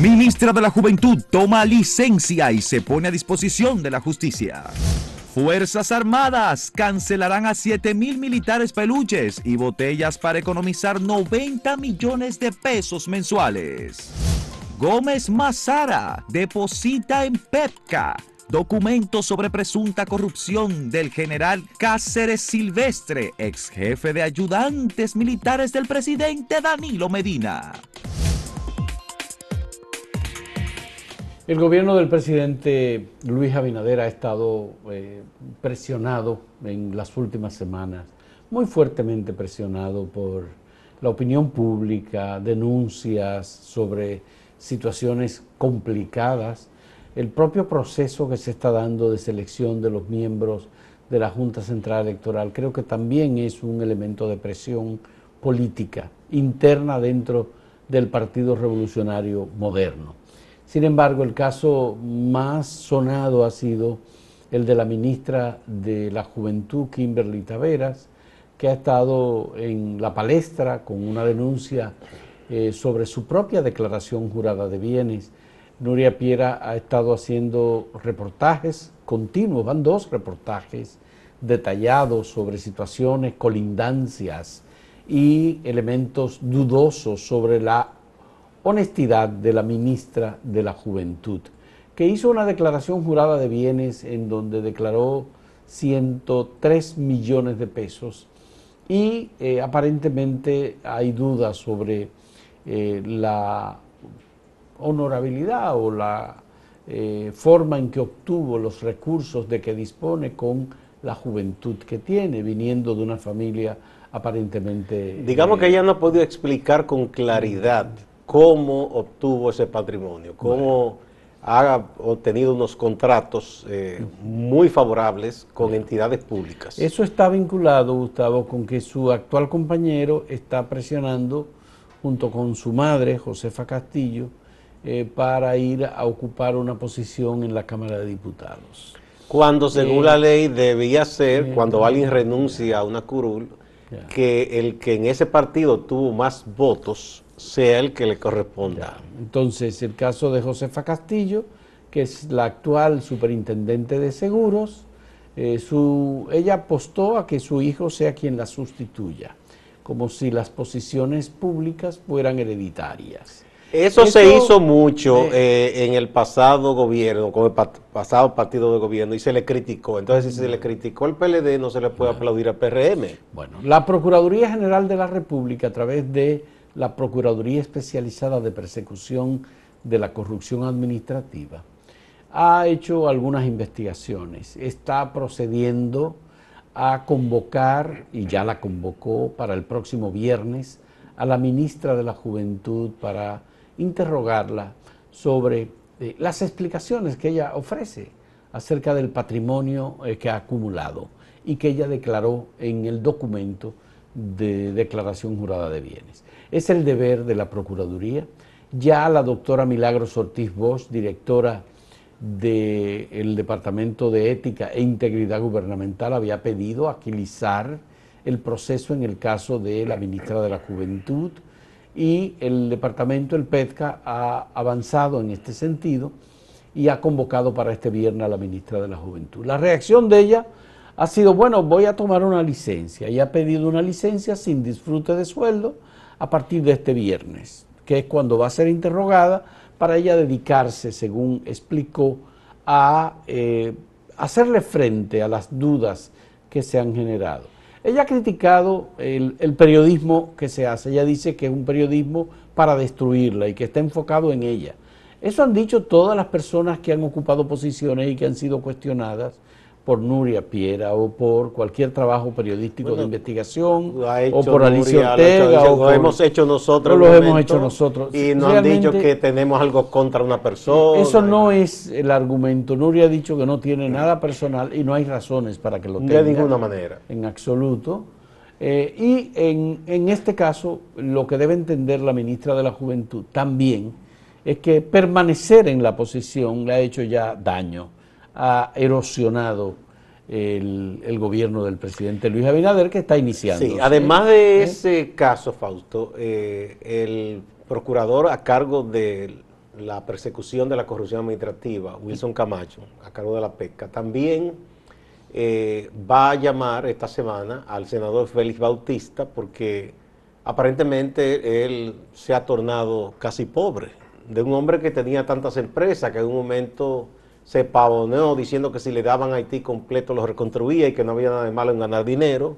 Ministra de la Juventud toma licencia y se pone a disposición de la justicia. Fuerzas Armadas cancelarán a 7 mil militares peluches y botellas para economizar 90 millones de pesos mensuales. Gómez Mazara deposita en PEPCA documentos sobre presunta corrupción del general Cáceres Silvestre, ex jefe de ayudantes militares del presidente Danilo Medina. El gobierno del presidente Luis Abinader ha estado eh, presionado en las últimas semanas, muy fuertemente presionado por la opinión pública, denuncias sobre situaciones complicadas, el propio proceso que se está dando de selección de los miembros de la Junta Central Electoral creo que también es un elemento de presión política interna dentro del Partido Revolucionario Moderno. Sin embargo, el caso más sonado ha sido el de la ministra de la Juventud, Kimberly Taveras, que ha estado en la palestra con una denuncia eh, sobre su propia declaración jurada de bienes. Nuria Piera ha estado haciendo reportajes continuos, van dos reportajes detallados sobre situaciones, colindancias y elementos dudosos sobre la honestidad de la ministra de la Juventud, que hizo una declaración jurada de bienes en donde declaró 103 millones de pesos y eh, aparentemente hay dudas sobre eh, la honorabilidad o la eh, forma en que obtuvo los recursos de que dispone con la juventud que tiene, viniendo de una familia aparentemente... Digamos que ella no ha podido explicar con claridad cómo obtuvo ese patrimonio, cómo ha obtenido unos contratos eh, muy favorables con entidades públicas. Eso está vinculado, Gustavo, con que su actual compañero está presionando junto con su madre, Josefa Castillo, eh, para ir a ocupar una posición en la Cámara de Diputados. Cuando según la ley debía ser, cuando alguien renuncia a una curul, que el que en ese partido tuvo más votos sea el que le corresponda. Entonces, el caso de Josefa Castillo, que es la actual superintendente de seguros, eh, su, ella apostó a que su hijo sea quien la sustituya, como si las posiciones públicas fueran hereditarias. Eso, se hizo mucho eh, en el pasado gobierno, con el pasado partido de gobierno, y se le criticó. Entonces, si se le criticó al PLD, no se le puede aplaudir al PRM. Bueno, la Procuraduría General de la República, a través de la Procuraduría Especializada de Persecución de la Corrupción Administrativa ha hecho algunas investigaciones, está procediendo a convocar, y ya la convocó para el próximo viernes, a la ministra de la Juventud para interrogarla sobre eh, las explicaciones que ella ofrece acerca del patrimonio eh, que ha acumulado y que ella declaró en el documento de declaración jurada de bienes. Es el deber de la Procuraduría. Ya la doctora Milagros Ortiz Bosch, directora del Departamento de Ética e Integridad Gubernamental, había pedido agilizar el proceso en el caso de la ministra de la Juventud y el departamento, el PETCA, ha avanzado en este sentido y ha convocado para este viernes a la ministra de la Juventud. La reacción de ella ha sido, bueno, voy a tomar una licencia y ha pedido una licencia sin disfrute de sueldo a partir de este viernes, que es cuando va a ser interrogada para ella dedicarse, según explicó, a eh, hacerle frente a las dudas que se han generado. Ella ha criticado el, el, periodismo que se hace, ella dice que es un periodismo para destruirla y que está enfocado en ella. Eso han dicho todas las personas que han ocupado posiciones y que han sido cuestionadas por Nuria Piera o por cualquier trabajo periodístico de investigación o por Alicia Ortega lo, o hemos hecho nosotros lo hemos hecho nosotros. y nos han dicho que tenemos algo contra una persona. eso no es el argumento. Nuria ha dicho que no tiene nada personal y no hay razones para que lo tenga de ninguna manera. en absoluto. Eh, y en, en este caso lo que debe entender la ministra de la Juventud también es que permanecer en la posición le ha hecho ya daño ha erosionado el, gobierno del presidente Luis Abinader que está iniciando. Sí, además de ¿Eh? ese caso, Fausto, eh, el procurador a cargo de la persecución de la corrupción administrativa, Wilson Camacho, a cargo de la PECA, también eh, va a llamar esta semana al senador Félix Bautista porque aparentemente él se ha tornado casi pobre, de un hombre que tenía tantas empresas que en un momento se pavoneó diciendo que si le daban a Haití completo lo reconstruía y que no había nada de malo en ganar dinero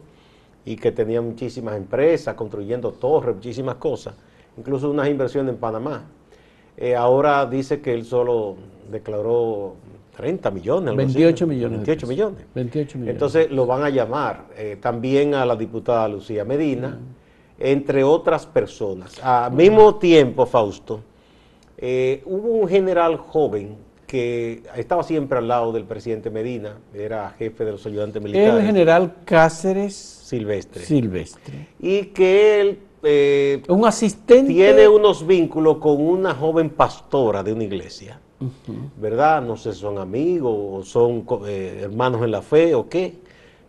y que tenía muchísimas empresas construyendo torres, muchísimas cosas, incluso unas inversiones en Panamá. Eh, ahora dice que él solo declaró 30 millones. 28 millones. 28 millones. 28 millones. Entonces lo van a llamar eh, también a la diputada Lucía Medina, entre otras personas. Al mismo tiempo, Fausto, eh, hubo un general joven que estaba siempre al lado del presidente Medina, era jefe de los ayudantes militares. El general Cáceres Silvestre. Silvestre. Y que él... Eh, un asistente... Tiene unos vínculos con una joven pastora de una iglesia, ¿verdad? No sé si son amigos o son eh, hermanos en la fe o qué,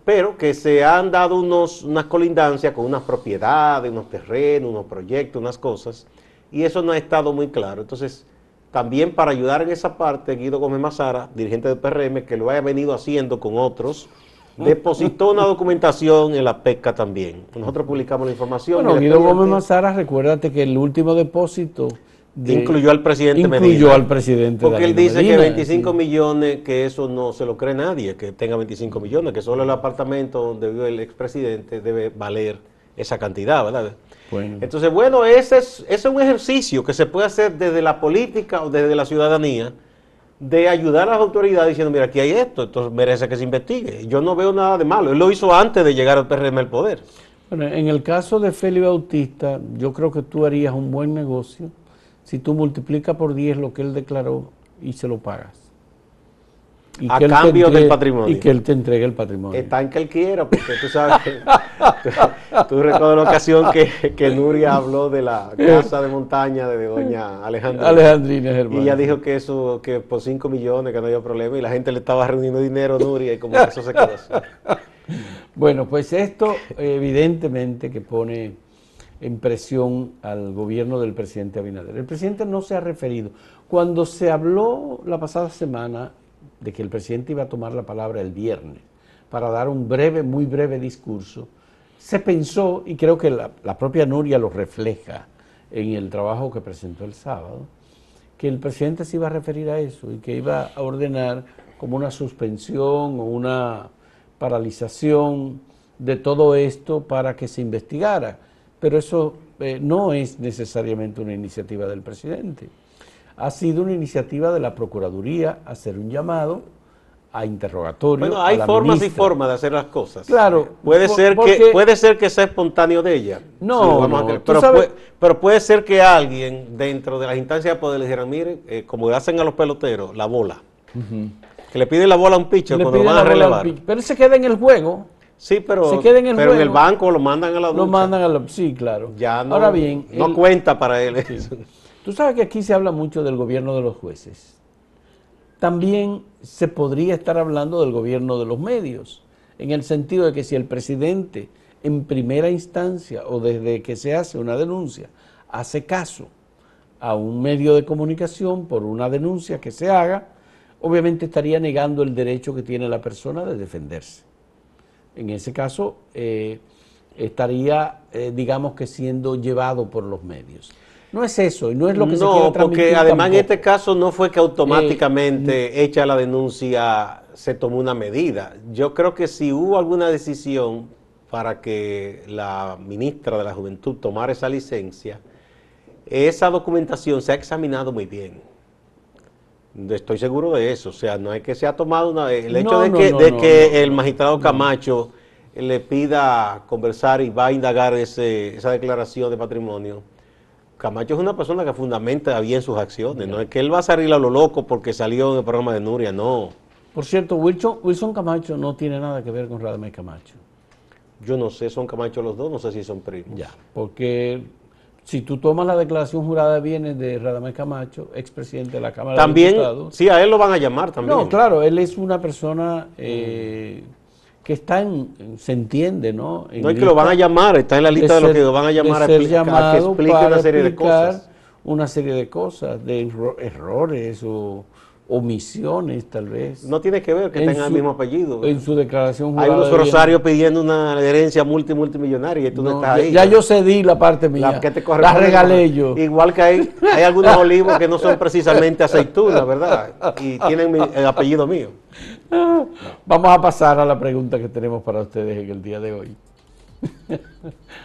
pero que se han dado unos, unas colindancias con unas propiedades, unos terrenos, unos proyectos, unas cosas, y eso no ha estado muy claro. Entonces también para ayudar en esa parte, Guido Gómez Mazara, dirigente del PRM, que lo haya venido haciendo con otros, depositó una documentación en la PECA también. Nosotros publicamos la información. Bueno, Guido Gómez Mazara, recuérdate que el último depósito incluyó al presidente incluyó al presidente Porque él dice que 25 millones, que eso no se lo cree nadie, que tenga 25 millones, que solo el apartamento donde vive el expresidente debe valer esa cantidad, ¿verdad? Entonces, bueno, ese es, ese es un ejercicio que se puede hacer desde la política o desde la ciudadanía de ayudar a las autoridades diciendo, mira, aquí hay esto, entonces merece que se investigue. Yo no veo nada de malo. Él lo hizo antes de llegar al PRM al poder. Bueno, en el caso de Félix Bautista, yo creo que tú harías un buen negocio si tú multiplicas por 10 lo que él declaró y se lo pagas a cambio del patrimonio. Y que él te entregue el patrimonio. Está en que él quiera, porque tú sabes, que, tú, recuerdas la ocasión que, que, Nuria habló de la casa de montaña de doña Alejandrina. Alejandrina, hermano. Y ella dijo que eso, que por 5 millones, que no había problema, y la gente le estaba reuniendo dinero a Nuria, y como que eso se quedó así. Bueno, pues esto evidentemente que pone en presión al gobierno del presidente Abinader. El presidente no se ha referido. Cuando se habló la pasada semana de que el presidente iba a tomar la palabra el viernes para dar un breve, muy breve discurso, se pensó, y creo que la, propia Nuria lo refleja en el trabajo que presentó el sábado, que el presidente se iba a referir a eso y que iba a ordenar como una suspensión o una paralización de todo esto para que se investigara. Pero eso eh, no es necesariamente una iniciativa del presidente ha sido una iniciativa de la Procuraduría hacer un llamado a interrogatorio. Bueno, hay formas y formas de hacer las cosas. Claro. Puede ser que puede ser que sea espontáneo de ella. No, pero, puede, pero, puede, ser que alguien dentro de las instancias de poder le dijera, mire, eh, como hacen a los peloteros, la bola. Que le piden la bola a un pitcher cuando lo van a relevar. Pero se queda en el juego. Sí, pero, se queda en, el, pero en el banco lo mandan a la ducha. Lo mandan a la... Sí, claro. Ya no, Ahora bien, no cuenta para él Tú sabes que aquí se habla mucho del gobierno de los jueces. También se podría estar hablando del gobierno de los medios, en el sentido de que si el presidente en primera instancia o desde que se hace una denuncia hace caso a un medio de comunicación por una denuncia que se haga, obviamente estaría negando el derecho que tiene la persona de defenderse. En ese caso, eh, estaría, eh, digamos que, siendo llevado por los medios. No es eso, y no es lo que se quiere transmitir porque además en este caso no fue que automáticamente eh, hecha la denuncia se tomó una medida. Yo creo que si hubo alguna decisión para que la ministra de la Juventud tomara esa licencia, esa documentación se ha examinado muy bien. Estoy seguro de eso. O sea, no es que se ha tomado una... El hecho de que, de que el magistrado Camacho le pida conversar y va a indagar ese, esa declaración de patrimonio Camacho es una persona que fundamenta bien sus acciones, no es que él va a salir a lo loco porque salió en el programa de Nuria, no. Por cierto, Wilson, Camacho no tiene nada que ver con Radamés Camacho. Yo no sé, son Camacho los dos, no sé si son primos. Ya, porque si tú tomas la declaración jurada de bienes de Radamés Camacho, expresidente de la Cámara de Diputados. Sí, a él lo van a llamar también. No, claro, él es una persona eh, que está en, se entiende, ¿no? no es que lo van a llamar, está en la lista de, los que lo van a llamar a, explicar, que explique una serie de cosas. una serie de cosas, de errores o omisiones tal vez. No tiene que ver que tengan el mismo apellido. En su declaración jurada. Hay unos rosarios pidiendo una herencia multi multimillonaria y tú no, estás ahí. Ya yo cedí la parte mía. La, regalé yo. Igual que hay, hay algunos olivos que no son precisamente aceitunas, ¿verdad? Y tienen el apellido mío. Vamos a pasar a la pregunta que tenemos para ustedes en el día de hoy.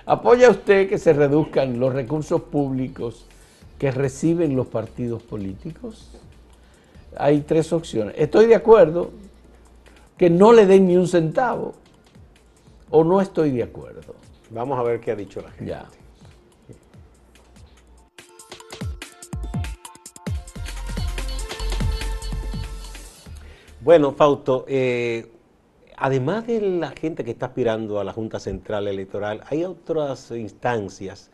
¿Apoya usted que se reduzcan los recursos públicos que reciben los partidos políticos? Hay tres opciones. Estoy de acuerdo que no le den ni un centavo o no estoy de acuerdo. Vamos a ver qué ha dicho la gente. Ya. Bueno, Fausto, eh, además de la gente que está aspirando a la Junta Central Electoral, hay otras instancias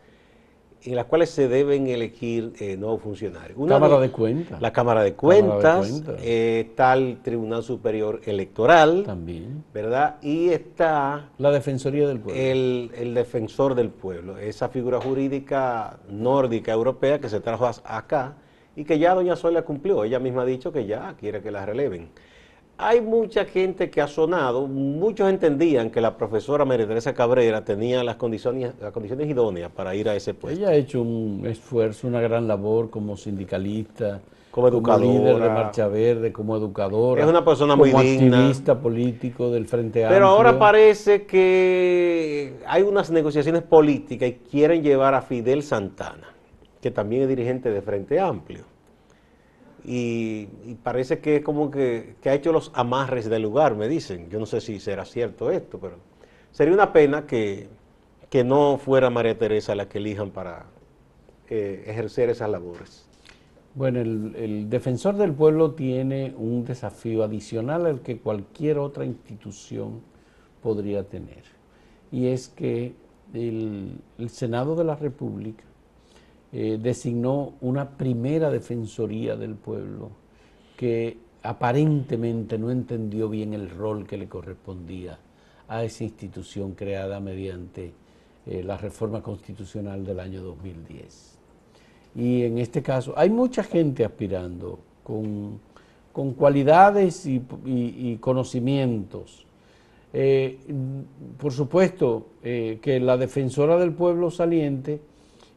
en las cuales se deben elegir eh, nuevos funcionarios. Cámara de, Cuentas. La Cámara de Cuentas, eh, está el Tribunal Superior Electoral. También. ¿Verdad? Y está... La Defensoría del Pueblo. El, el, Defensor del Pueblo, esa figura jurídica nórdica europea que se trajo acá y que ya doña Sonia cumplió. Ella misma ha dicho que ya quiere que la releven. Hay mucha gente que ha sonado, muchos entendían que la profesora María Teresa Cabrera tenía las condiciones, las condiciones idóneas para ir a ese puesto. Ella ha hecho un esfuerzo, una gran labor como sindicalista, como educadora, líder de Marcha Verde, como educadora. Es una persona muy digna. activista político del Frente Amplio. Pero ahora parece que hay unas negociaciones políticas y quieren llevar a Fidel Santana, que también es dirigente de Frente Amplio y, parece que es como que, ha hecho los amarres del lugar, me dicen. Yo no sé si será cierto esto, pero sería una pena que, no fuera María Teresa la que elijan para eh, ejercer esas labores. Bueno, el, defensor del pueblo tiene un desafío adicional al que cualquier otra institución podría tener, y es que el Senado de la República eh, designó una primera defensoría del pueblo que aparentemente no entendió bien el rol que le correspondía a esa institución creada mediante eh, la reforma constitucional del año 2010. Y en este caso hay mucha gente aspirando con, cualidades y, conocimientos. Eh, por supuesto que la defensora del pueblo saliente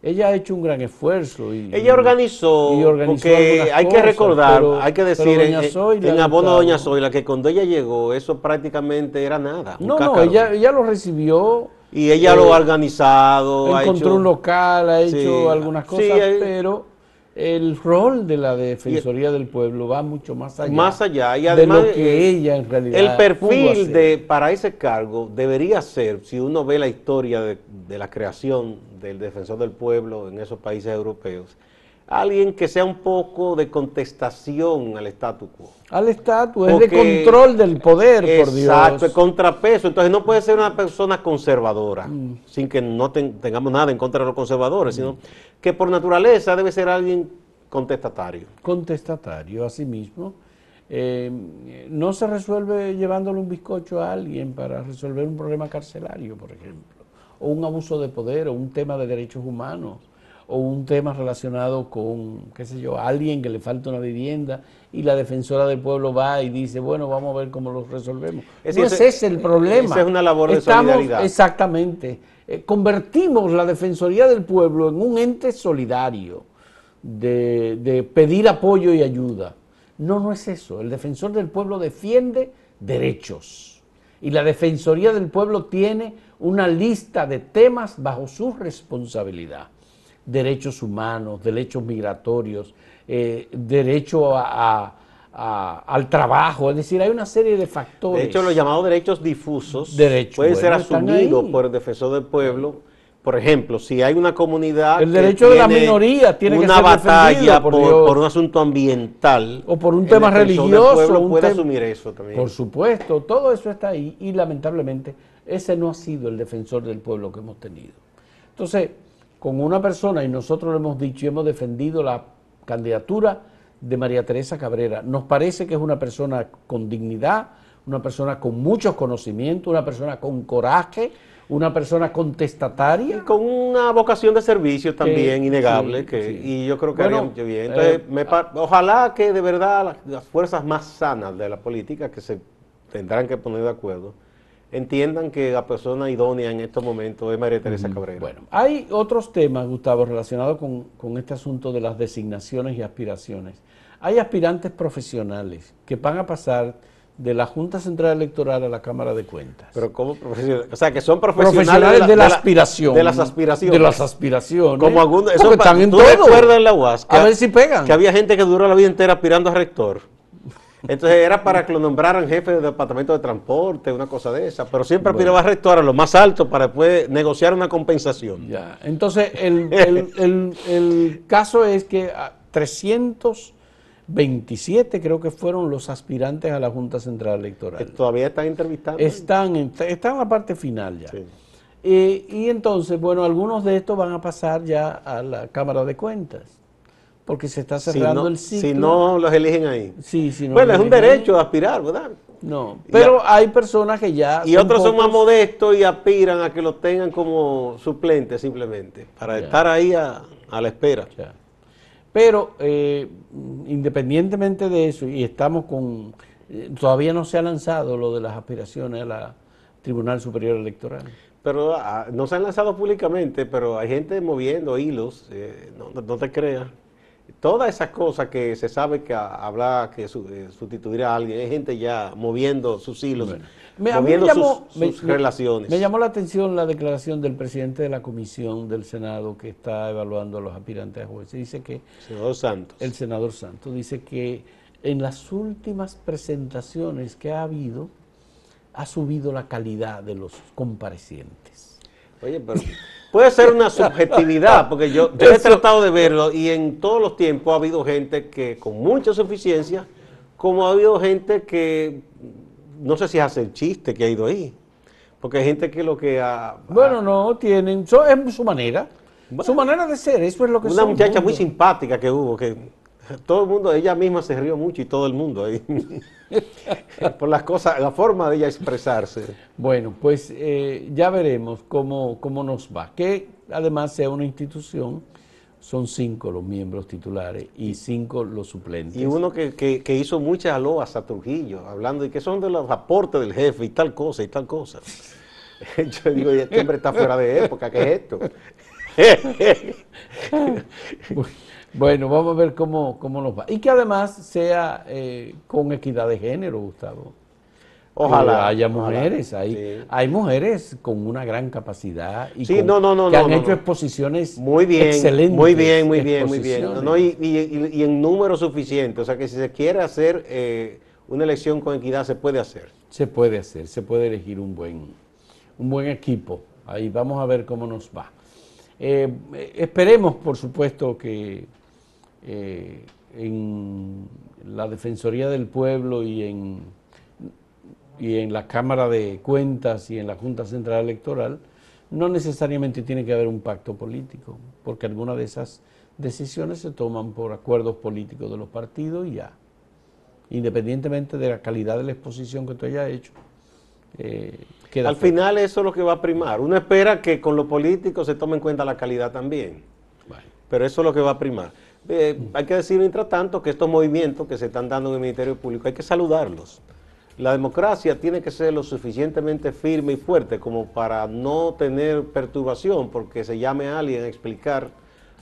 ella ha hecho un gran esfuerzo. Y, ella organizó, porque hay que recordar, hay que decir, en, en abono de Doña Zoila, que cuando ella llegó, eso prácticamente era nada. No, no, ella, ella lo recibió. Y ella lo ha eh, organizado. Encontró un local, ha hecho algunas cosas, pero el rol de la Defensoría del Pueblo va mucho más allá. Más allá, y además de lo que ella en realidad. El perfil de para ese cargo debería ser, si uno ve la historia de, de, la creación del Defensor del Pueblo en esos países europeos, alguien que sea un poco de contestación al statu quo. Al estatus, es de control del poder, por Dios. Exacto, contrapeso. Entonces no puede ser una persona conservadora, mm. sin que no tengamos nada en contra de los conservadores, sino que por naturaleza debe ser alguien contestatario. Contestatario, así mismo. Eh, no se resuelve llevándole un bizcocho a alguien para resolver un problema carcelario, por ejemplo, o un abuso de poder, o un tema de derechos humanos o un tema relacionado con, qué sé yo, alguien que le falta una vivienda y la defensora del pueblo va y dice, bueno, vamos a ver cómo lo resolvemos. Es no es ese el problema. Esa es una labor de solidaridad. Exactamente. Eh, convertimos la Defensoría del Pueblo en un ente solidario de, de pedir apoyo y ayuda. No, no es eso. El defensor del pueblo defiende derechos. Y la Defensoría del Pueblo tiene una lista de temas bajo su responsabilidad derechos humanos, derechos migratorios, eh, derecho a, al trabajo, es decir, hay una serie de factores. De hecho, los llamados derechos difusos pueden ser asumidos por el defensor del pueblo. Por ejemplo, si hay una comunidad. El derecho de la minoría tiene que ser batalla por, por, un asunto ambiental. O por un tema religioso. Un puede asumir eso también. Por supuesto, todo eso está ahí y lamentablemente ese no ha sido el defensor del pueblo que hemos tenido. Entonces, con una persona, y nosotros lo hemos dicho y hemos defendido la candidatura de María Teresa Cabrera. Nos parece que es una persona con dignidad, una persona con muchos conocimientos, una persona con coraje, una persona contestataria. Y con una vocación de servicio también Que- innegable, sí, que, sí. y yo creo que Bueno, haría mucho bien. Entonces, eh, me ojalá que de verdad las, las fuerzas más sanas de la política, que se tendrán que poner de acuerdo, entiendan que la persona idónea en estos momentos es María Teresa Cabrera. Bueno, hay otros temas, Gustavo, relacionados con, con este asunto de las designaciones y aspiraciones. Hay aspirantes profesionales que van a pasar de la Junta Central Electoral a la Cámara de Cuentas. Pero como profesionales, o sea, que son profesionales, profesionales de la, la- aspiración. De las aspiraciones. De las aspiraciones. Como algunos, eso están en ¿tú todo. recuerdas en la UAS que, A ver si pegan. que había gente que duró la vida entera aspirando a rector. Entonces era para que lo nombraran jefe del departamento de transporte, una cosa de esa, pero siempre aspiraba a rector a lo más alto para después negociar una compensación. Ya, entonces el, el- el- el caso es que ah, 327 creo que fueron los aspirantes a la Junta Central Electoral. todavía están entrevistando. Están en, están en la parte final ya. Sí. Eh, y entonces, bueno, algunos de estos van a pasar ya a la Cámara de Cuentas, porque se está Si cerrando no, el ciclo. si no los eligen ahí. Sí, si no bueno, es un ahí. derecho a aspirar, ¿verdad? No, pero hay personas que ya... Y otros son más modestos y aspiran a que lo tengan como suplente simplemente, para Ya. estar ahí a, a la espera. Ya. Pero eh, independientemente de eso, y estamos con... eh, todavía no se ha lanzado lo de las aspiraciones a la Tribunal Superior Electoral. Pero ah, no se han lanzado públicamente, pero hay gente moviendo hilos, eh, no te creas. Todas esas cosas que se sabe que habla que su- eh, sustituir a alguien, hay gente ya moviendo sus hilos, Me, moviendo me llamó, sus, me- sus me- relaciones. me llamó la atención la declaración del presidente de la comisión del Senado que está evaluando a los aspirantes a jueces. Dice que Senador Santos. el senador Santos dice que en las últimas presentaciones que ha habido ha subido la calidad de los comparecientes. Oye, pero puede ser una subjetividad, porque yo, yo he tratado de verlo y en todos los tiempos ha habido gente que con mucha suficiencia, como ha habido gente que no sé si hace el chiste que ha ido ahí, porque hay gente que lo que ha... Bueno, no, tienen, so- es su manera, su manera de ser, eso es lo que una son, muchacha muy simpática que hubo, que todo el mundo, ella misma se rió mucho y todo el mundo ahí, por las cosas, la forma de ella expresarse. Bueno, pues eh, ya veremos cómo, cómo nos va. Que además sea una institución, son cinco los miembros titulares y cinco los suplentes. Y uno que, que- que hizo muchas aloas a Trujillo, hablando de que son de los aportes del jefe y tal cosa y tal cosa. Yo digo, este hombre está fuera de época, ¿qué es esto? Bueno, vamos a ver cómo, cómo nos va. Y que además sea eh, con equidad de género, Gustavo. Ojalá. Que haya ojalá. mujeres, hay, Sí. hay mujeres con una gran capacidad y Sí, con- no, no, no, que han hecho exposiciones Muy bien, excelentes. muy bien, muy bien, muy bien. y, y- y- y en número suficiente, o sea que si se quiere hacer eh, una elección con equidad, se puede hacer. Se puede hacer, se puede elegir un buen, un buen equipo. Ahí vamos a ver cómo nos va. Eh, esperemos, por supuesto, que eh, en la Defensoría del Pueblo y en, y en la Cámara de Cuentas y en la Junta Central Electoral no necesariamente tiene que haber un pacto político, porque algunas de esas decisiones se toman por acuerdos políticos de los partidos y ya independientemente de la calidad de la exposición que tú hayas hecho, eh, queda Al final eso es lo que va a primar. Uno espera que con lo político se tome en cuenta la calidad también. Pero eso es lo que va a primar. Eh, hay que decir, mientras tanto, que estos movimientos que se están dando en el Ministerio Público hay que saludarlos. La democracia tiene que ser lo suficientemente firme y fuerte como para no tener perturbación porque se llame a alguien a explicar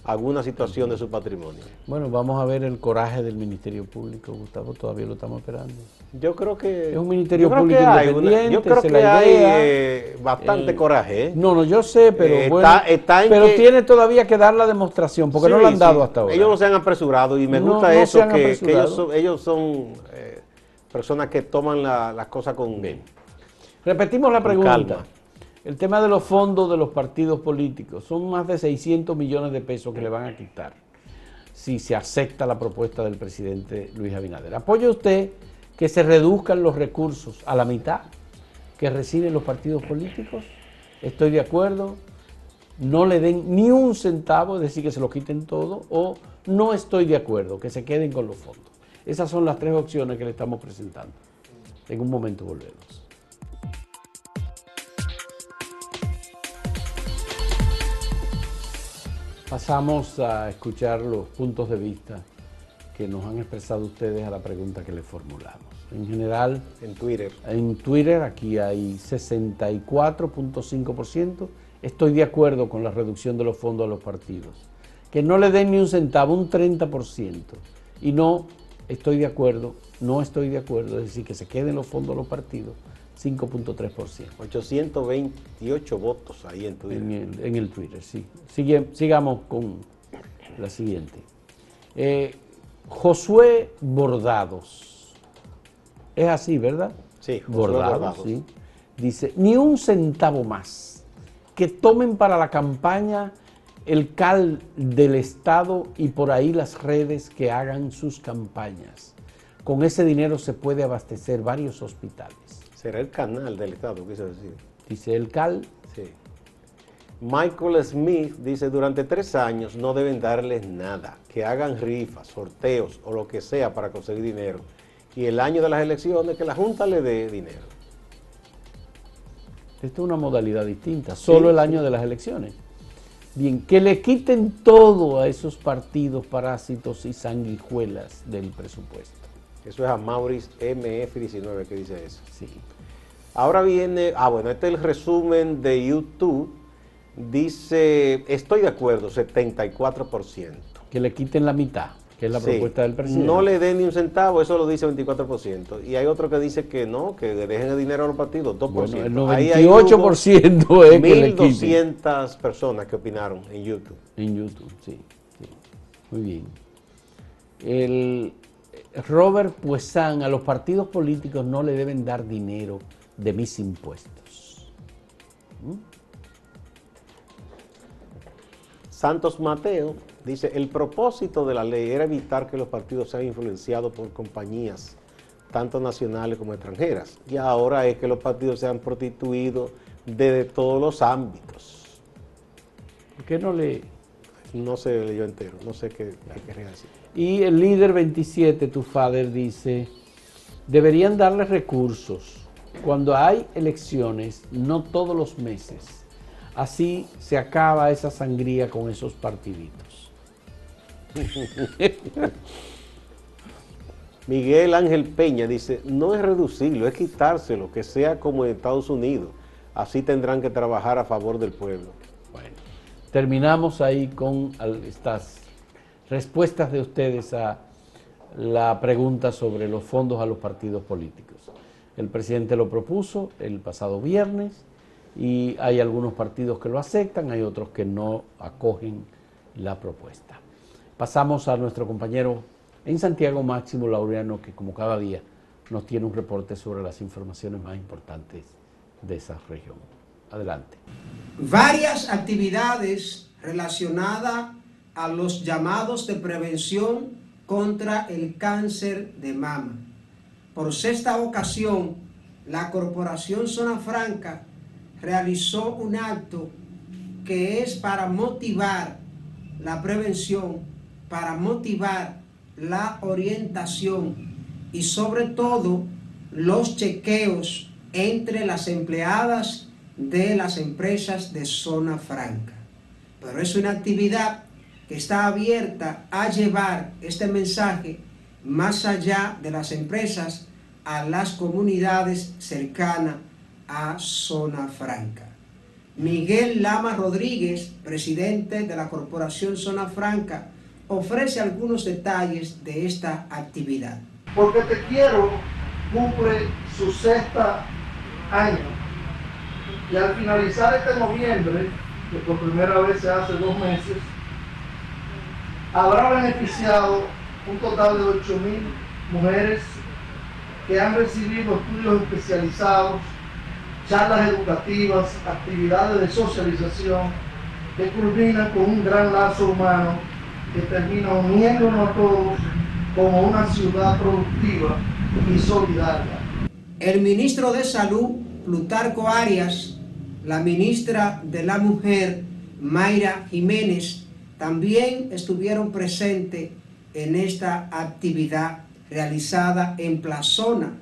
alguna situación de su patrimonio. Bueno, vamos a ver el coraje del Ministerio Público, Gustavo, todavía lo estamos esperando. Yo creo que... Es un ministerio yo creo público que hay una- independiente, yo creo que la hay eh, bastante Eh, coraje. ¿eh? No, no, yo sé, pero bueno, está- está en pero que- tiene todavía que dar la demostración, porque no lo han dado sí. hasta ahora. Ellos no se han apresurado y me No, gusta no eso, que, ellos son, ellos son personas que toman la- las cosas con... Repetimos la Con pregunta. calma. El tema de los fondos de los partidos políticos. Son más de 600 millones de pesos que le van a quitar si se acepta la propuesta del presidente Luis Abinader. ¿Apoya usted que se reduzcan los recursos a la mitad que reciben los partidos políticos? Estoy de acuerdo. No le den ni un centavo, es decir, que se lo quiten todo, o no estoy de acuerdo, que se queden con los fondos. Esas son las tres opciones que le estamos presentando. En un momento volvemos. Pasamos a escuchar los puntos de vista que nos han expresado ustedes a la pregunta que les formulamos. En general, en Twitter. En Twitter aquí hay 64.5%. Estoy de acuerdo con la reducción de los fondos a los partidos. Que no le den ni un centavo, un 30%. Y no estoy de acuerdo, no estoy de acuerdo, es decir, que se queden los fondos a los partidos, 5.3%. 828 votos ahí en Twitter. En el, Twitter, sí. sigamos con la siguiente. Eh, Josué Bordados. Es así, ¿verdad? Sí, Josué Bordados, sí. Dice, ni un centavo más. Que tomen para la campaña el CAL del Estado y por ahí las redes que hagan sus campañas. Con ese dinero se puede abastecer varios hospitales. Será el canal del Estado, quise decir. Dice el CAL. Sí. Michael Smith dice, durante tres años no deben darles nada, que hagan rifas, sorteos o lo que sea para conseguir dinero. Y el año de las elecciones, que la Junta le dé dinero. Esta es una modalidad distinta, solo el año de las elecciones. Bien, que le quiten todo a esos partidos parásitos y sanguijuelas del presupuesto. Eso es a Maurice MF19 que dice eso. Sí. Ahora viene, ah bueno, este es el resumen de YouTube. Dice, estoy de acuerdo, 74%. Que le quiten la mitad que es la propuesta del presidente. No le den ni un centavo, eso lo dice 24%. Y hay otro que dice que no, que dejen el dinero a los partidos, 2%. Bueno, el 98% es que 1.200 personas que opinaron en YouTube. En YouTube, sí, sí. Muy bien. El Robert Puesan, a los partidos políticos no le deben dar dinero de mis impuestos. ¿Mm? Santos Mateo Dice, el propósito de la ley era evitar que los partidos sean influenciados por compañías, tanto nacionales como extranjeras. Y ahora es que los partidos sean prostituidos desde todos los ámbitos. ¿Por qué no le...? No se leyó entero, no sé qué, qué decir. Y el líder 27, tu father, dice, deberían darle recursos. Cuando hay elecciones, no todos los meses. Así se acaba esa sangría con esos partiditos. Miguel Ángel Peña dice, no es reducirlo, es quitárselo, que sea como en Estados Unidos. Así tendrán que trabajar a favor del pueblo. Bueno, terminamos ahí con estas respuestas de ustedes a la pregunta sobre los fondos a los partidos políticos. El presidente lo propuso el pasado viernes y hay algunos partidos que lo aceptan, hay otros que no acogen la propuesta. Pasamos a nuestro compañero en Santiago Máximo Laureano, que como cada día nos tiene un reporte sobre las informaciones más importantes de esa región. Adelante. Varias actividades relacionadas a los llamados de prevención contra el cáncer de mama. Por sexta ocasión, la Corporación Zona Franca realizó un acto que es para motivar la prevención para motivar la orientación y sobre todo los chequeos entre las empleadas de las empresas de zona franca. Pero es una actividad que está abierta a llevar este mensaje más allá de las empresas a las comunidades cercanas a zona franca. Miguel Lama Rodríguez, presidente de la Corporación Zona Franca, ofrece algunos detalles de esta actividad. Porque Te Quiero cumple su sexta año y al finalizar este noviembre, que por primera vez se hace dos meses, habrá beneficiado un total de 8.000 mujeres que han recibido estudios especializados, charlas educativas, actividades de socialización que culminan con un gran lazo humano que termina uniéndonos a todos como una ciudad productiva y solidaria. El ministro de Salud, Plutarco Arias, la ministra de la Mujer, Mayra Jiménez, también estuvieron presentes en esta actividad realizada en Plazona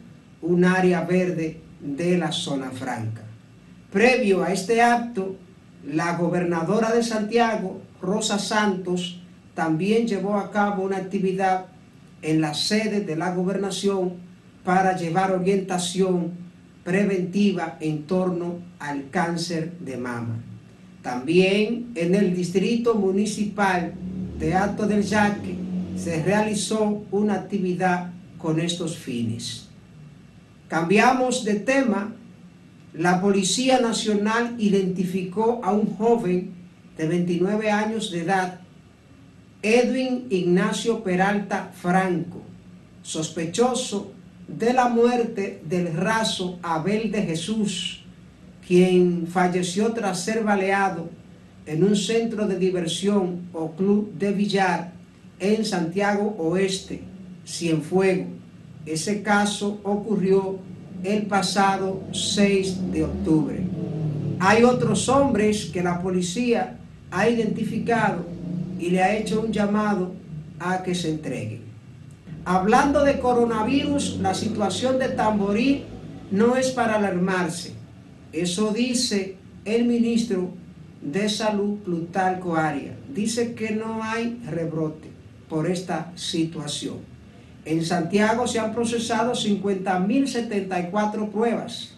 un área verde de la zona franca. Previo a este acto, la gobernadora de Santiago, Rosa Santos, también llevó a cabo una actividad en la sede de la gobernación para llevar orientación preventiva en torno al cáncer de mama. También en el distrito municipal de Alto del Yaque se realizó una actividad con estos fines. Cambiamos de tema. La Policía Nacional identificó a un joven de 29 años de edad, Edwin Ignacio Peralta Franco, sospechoso de la muerte del raso Abel de Jesús, quien falleció tras ser baleado en un centro de diversión o club de billar en Santiago Oeste, Cienfuego. Ese caso ocurrió el pasado 6 de octubre. Hay otros hombres que la policía ha identificado y le ha hecho un llamado a que se entreguen. Hablando de coronavirus, la situación de Tamboril no es para alarmarse. Eso dice el ministro de Salud, Plutarco Aria. Dice que no hay rebrote por esta situación. En Santiago se han procesado 50.074 pruebas.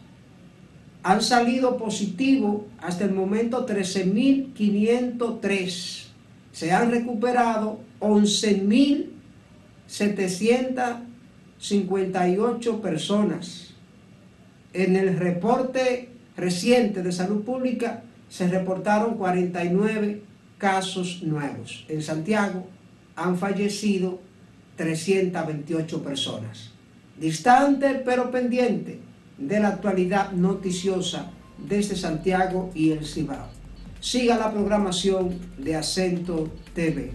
Han salido positivo hasta el momento 13.503. Se han recuperado 11.000 758 personas. En el reporte reciente de salud pública se reportaron 49 casos nuevos. En Santiago han fallecido 328 personas. Distante pero pendiente de la actualidad noticiosa desde Santiago y el Cibao. Siga la programación de Acento TV.